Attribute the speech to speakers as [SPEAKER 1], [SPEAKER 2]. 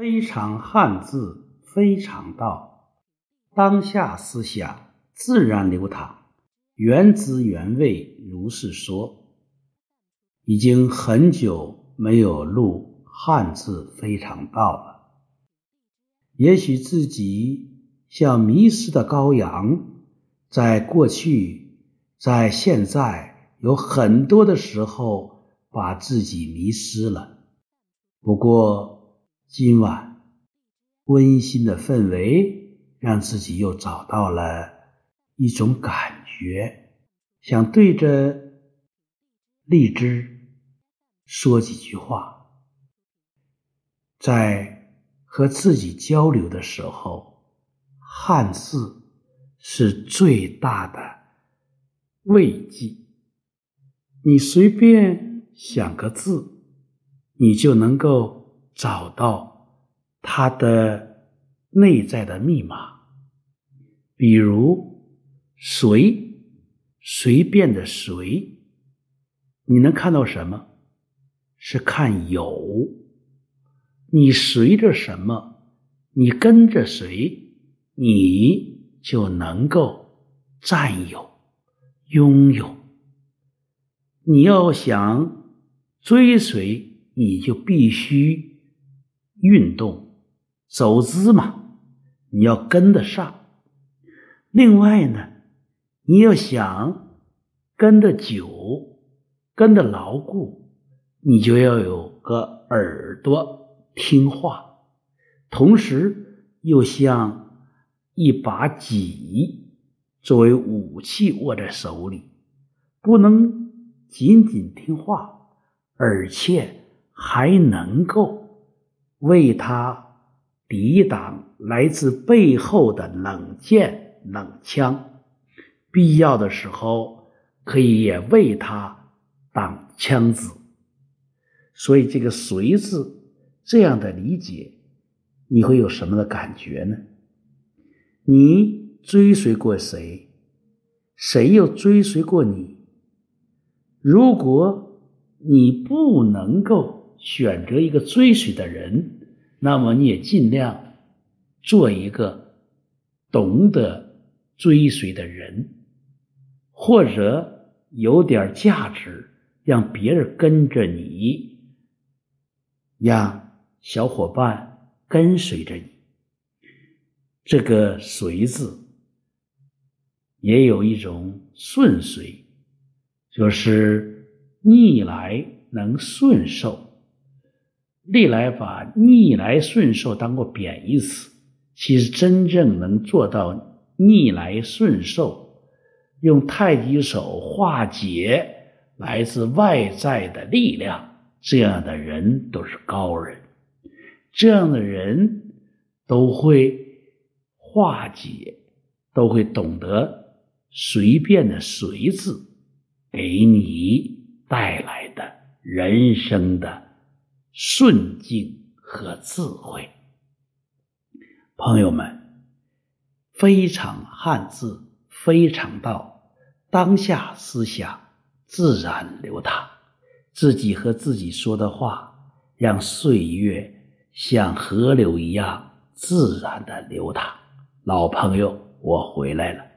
[SPEAKER 1] 非常汉字，非常道。当下思想自然流淌，原汁原味如是说。已经很久没有录汉字非常道了。也许自己像迷失的羔羊，在过去，在现在，有很多的时候把自己迷失了。不过，今晚温馨的氛围，让自己又找到了一种感觉，想对着荔枝说几句话。在和自己交流的时候，汉字是最大的慰藉。你随便想个字，你就能够。找到它的内在的密码，比如“随”，随便的“随”，你能看到什么？是看有。你随着什么？你跟着谁，你就能够占有、拥有。你要想追随，你就必须。运动走姿嘛，你要跟得上。另外呢，你要想跟得久、跟得牢固，你就要有个耳朵听话，同时又像一把戟作为武器握在手里，不能仅仅听话，而且还能够。为他抵挡来自背后的冷箭冷枪，必要的时候可以也为他挡枪子。所以，这个“随”字这样的理解，你会有什么的感觉呢？你追随过谁？谁又追随过你？如果你不能够。选择一个追随的人，那么你也尽量做一个懂得追随的人，或者有点价值，让别人跟着你，让小伙伴跟随着你。这个“随”字也有一种顺随，就是逆来能顺受。历来把逆来顺受当过贬义词，其实真正能做到逆来顺受，用太极手化解来自外在的力量，这样的人都是高人。这样的人都会化解，都会懂得随便的“随”字给你带来的人生的。顺境和智慧，朋友们，非常汉字，非常道，当下思想自然流淌，自己和自己说的话，让岁月像河流一样自然的流淌。老朋友，我回来了。